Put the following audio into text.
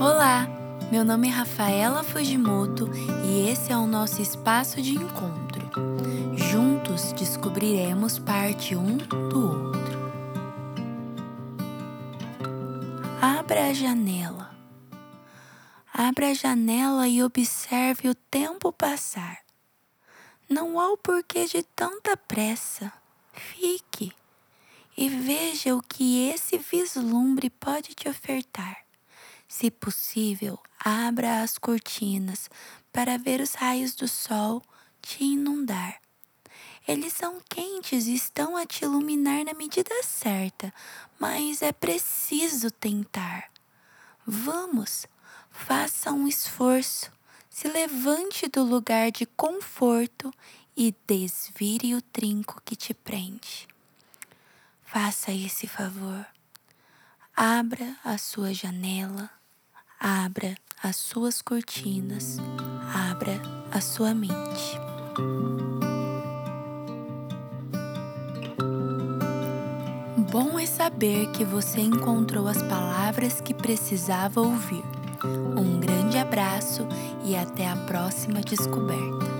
Olá, meu nome é Rafaela Fujimoto e esse é o nosso espaço de encontro. Juntos descobriremos parte um do outro. Abra a janela. Abra a janela e observe o tempo passar. Não há o porquê de tanta pressa. Fique veja o que esse vislumbre pode te ofertar. Se possível, abra as cortinas para ver os raios do sol te inundar. Eles são quentes e estão a te iluminar na medida certa, mas é preciso tentar. Vamos, faça um esforço, se levante do lugar de conforto e desvire o trinco que te prende. Faça esse favor. Abra a sua janela abra as suas cortinas, abra a sua mente. Bom é saber que você encontrou as palavras que precisava ouvir. Um grande abraço e até a próxima descoberta.